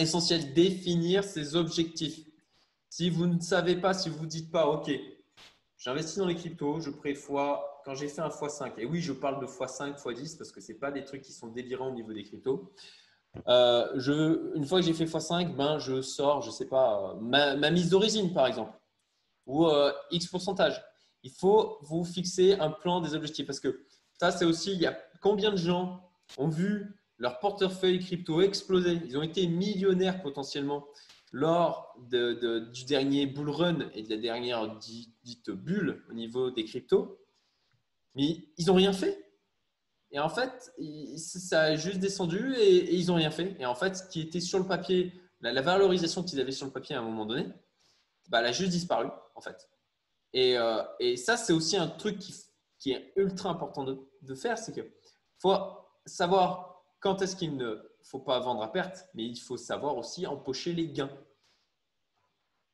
essentiel définir ses objectifs. Si vous ne savez pas, si vous ne dites pas, OK, j'investis dans les cryptos, je prévois, quand j'ai fait un x5, et oui, je parle de x5, x10 parce que ce pas des trucs qui sont délirants au niveau des cryptos. Euh, une fois que j'ai fait x5, ben, je sors, je ne sais pas, ma, mise d'origine par exemple, ou euh, X pourcentage. Il faut vous fixer un plan des objectifs parce que ça, c'est aussi, il y a combien de gens ont vu leur portefeuille crypto exploser Ils ont été millionnaires potentiellement lors du dernier bull run et de la dernière dite bulle au niveau des cryptos, mais ils n'ont rien fait. Et en fait, ça a juste descendu et, ils n'ont rien fait. Et en fait, ce qui était sur le papier, la, valorisation qu'ils avaient sur le papier à un moment donné, bah, elle a juste disparu en fait. Et, euh, ça, c'est aussi un truc qui, est ultra important de, de faire, c'est qu'il faut savoir quand est-ce qu'il ne faut pas vendre à perte, mais il faut savoir aussi empocher les gains.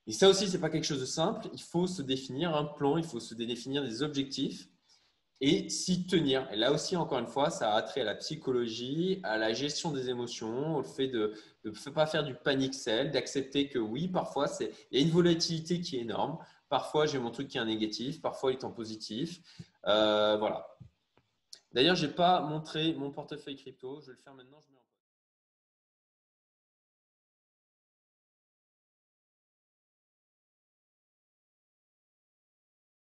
Et ça aussi, ce n'est pas quelque chose de simple. Il faut se définir un plan, il faut se définir des objectifs et s'y tenir. Et là aussi, encore une fois, ça a trait à la psychologie, à la gestion des émotions, au fait de ne pas faire du panic sell, d'accepter que oui, parfois, il y a une volatilité qui est énorme. Parfois, j'ai mon truc qui est négatif, parfois, il est en positif. Euh, voilà. D'ailleurs, je n'ai pas montré mon portefeuille crypto. Je vais le faire maintenant.